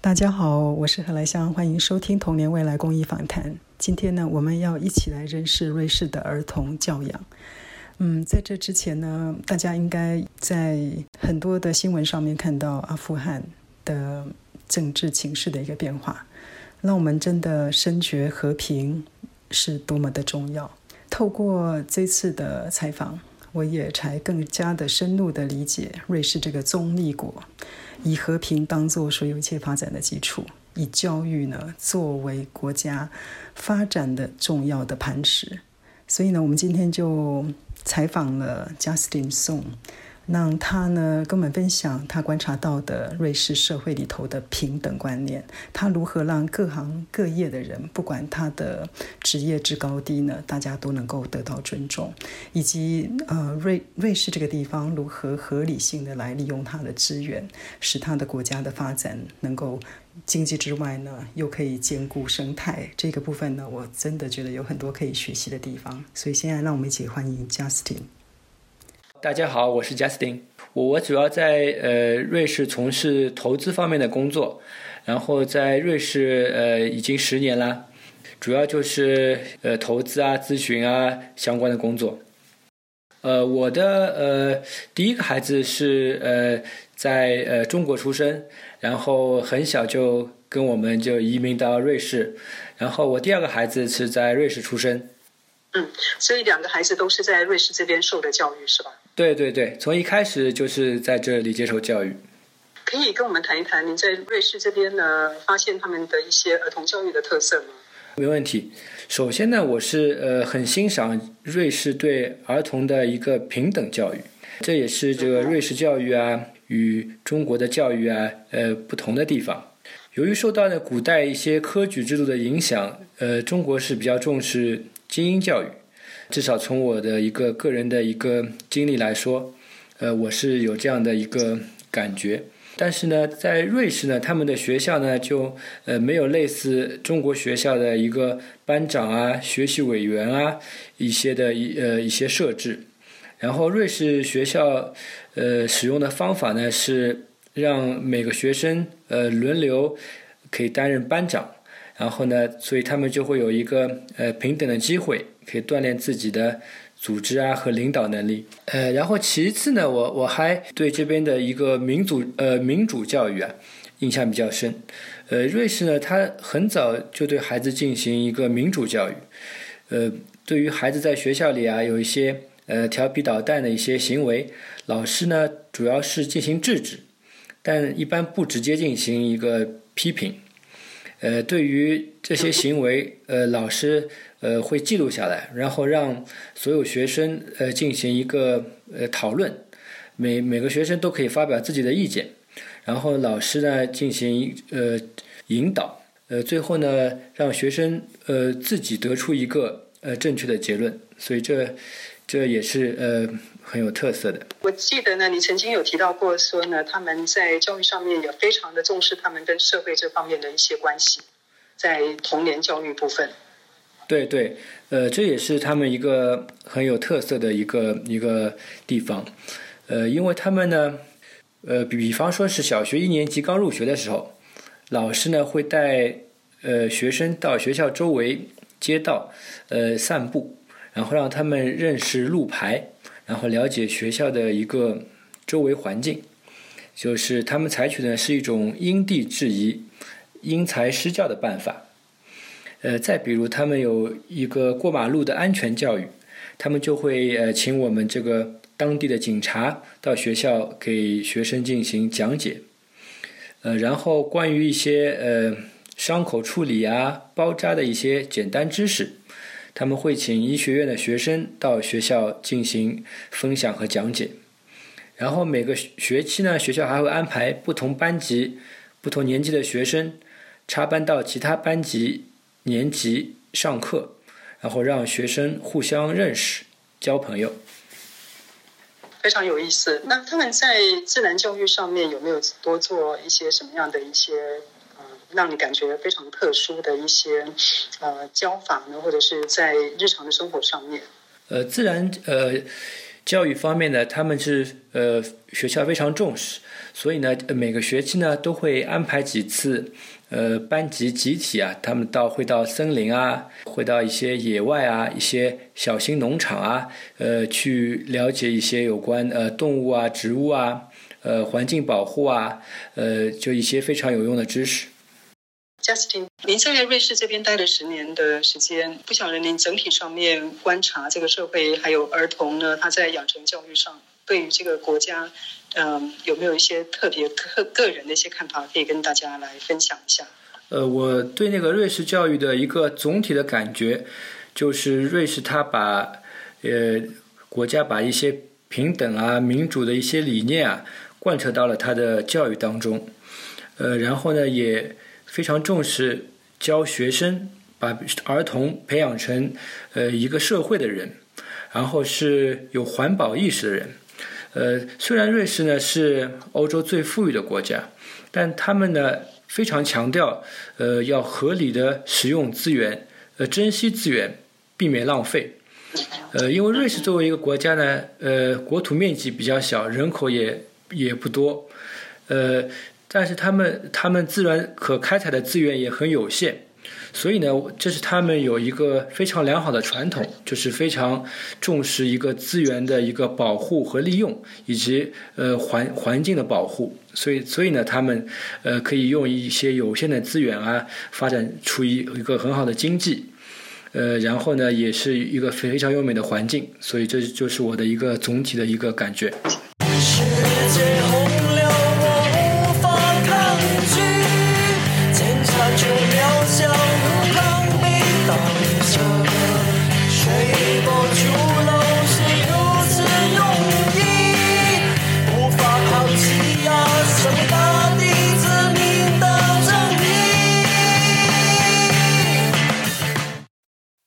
大家好，我是何来香，欢迎收听《童年未来公益访谈》。今天呢，我们要一起来认识瑞士的儿童教养。嗯，在这之前呢，大家应该在很多的新闻上面看到阿富汗的政治情势的一个变化，让我们真的深觉和平是多么的重要。透过这次的采访，我也才更加的深入的理解瑞士这个中立国，以和平当做所有一切发展的基础，以教育呢作为国家发展的重要的磐石。所以呢，我们今天就。采访了 Justin Song，让他呢跟我们分享他观察到的瑞士社会里头的平等观念，他如何让各行各业的人，不管他的职业之高低呢，大家都能够得到尊重，以及呃瑞瑞士这个地方如何合理性的来利用它的资源，使他的国家的发展能够。经济之外呢，又可以兼顾生态这个部分呢，我真的觉得有很多可以学习的地方。所以现在让我们一起欢迎 Justin。大家好，我是 Justin。我我主要在呃瑞士从事投资方面的工作，然后在瑞士呃已经十年了，主要就是呃投资啊、咨询啊相关的工作。呃，我的呃第一个孩子是呃在呃中国出生。然后很小就跟我们就移民到瑞士，然后我第二个孩子是在瑞士出生。嗯，所以两个孩子都是在瑞士这边受的教育是吧？对对对，从一开始就是在这里接受教育。可以跟我们谈一谈您在瑞士这边呢发现他们的一些儿童教育的特色吗？没问题。首先呢，我是呃很欣赏瑞士对儿童的一个平等教育，这也是这个瑞士教育啊。与中国的教育啊，呃，不同的地方，由于受到呢古代一些科举制度的影响，呃，中国是比较重视精英教育，至少从我的一个个人的一个经历来说，呃，我是有这样的一个感觉。但是呢，在瑞士呢，他们的学校呢就呃没有类似中国学校的一个班长啊、学习委员啊一些的一呃一些设置。然后瑞士学校，呃，使用的方法呢是让每个学生呃轮流可以担任班长，然后呢，所以他们就会有一个呃平等的机会，可以锻炼自己的组织啊和领导能力。呃，然后其次呢，我我还对这边的一个民主呃民主教育啊印象比较深。呃，瑞士呢，他很早就对孩子进行一个民主教育，呃，对于孩子在学校里啊有一些。呃，调皮捣蛋的一些行为，老师呢主要是进行制止，但一般不直接进行一个批评。呃，对于这些行为，呃，老师呃会记录下来，然后让所有学生呃进行一个呃讨论，每每个学生都可以发表自己的意见，然后老师呢进行呃引导，呃，最后呢让学生呃自己得出一个呃正确的结论。所以这。这也是呃很有特色的。我记得呢，你曾经有提到过，说呢他们在教育上面也非常的重视他们跟社会这方面的一些关系，在童年教育部分。对对，呃，这也是他们一个很有特色的一个一个地方，呃，因为他们呢，呃，比方说是小学一年级刚入学的时候，老师呢会带呃学生到学校周围街道呃散步。然后让他们认识路牌，然后了解学校的一个周围环境，就是他们采取的是一种因地制宜、因材施教的办法。呃，再比如他们有一个过马路的安全教育，他们就会呃请我们这个当地的警察到学校给学生进行讲解。呃，然后关于一些呃伤口处理啊、包扎的一些简单知识。他们会请医学院的学生到学校进行分享和讲解，然后每个学期呢，学校还会安排不同班级、不同年级的学生插班到其他班级、年级上课，然后让学生互相认识、交朋友。非常有意思。那他们在自然教育上面有没有多做一些什么样的一些让你感觉非常特殊的一些呃教法呢，或者是在日常的生活上面？呃，自然呃教育方面呢，他们是呃学校非常重视，所以呢每个学期呢都会安排几次呃班级集体啊，他们到会到森林啊，会到一些野外啊，一些小型农场啊，呃去了解一些有关呃动物啊、植物啊。呃，环境保护啊，呃，就一些非常有用的知识。Justin，您在瑞士这边待了十年的时间，不晓得您整体上面观察这个社会还有儿童呢，他在养成教育上，对于这个国家，嗯，有没有一些特别个个人的一些看法，可以跟大家来分享一下？呃，我对那个瑞士教育的一个总体的感觉，就是瑞士他把呃国家把一些平等啊、民主的一些理念啊。贯彻到了他的教育当中，呃，然后呢，也非常重视教学生，把儿童培养成呃一个社会的人，然后是有环保意识的人。呃，虽然瑞士呢是欧洲最富裕的国家，但他们呢非常强调呃要合理的使用资源，呃珍惜资源，避免浪费。呃，因为瑞士作为一个国家呢，呃国土面积比较小，人口也。也不多，呃，但是他们他们自然可开采的资源也很有限，所以呢，这是他们有一个非常良好的传统，就是非常重视一个资源的一个保护和利用，以及呃环环境的保护。所以，所以呢，他们呃可以用一些有限的资源啊，发展出一一个很好的经济，呃，然后呢，也是一个非常优美的环境。所以，这就是我的一个总体的一个感觉。最后。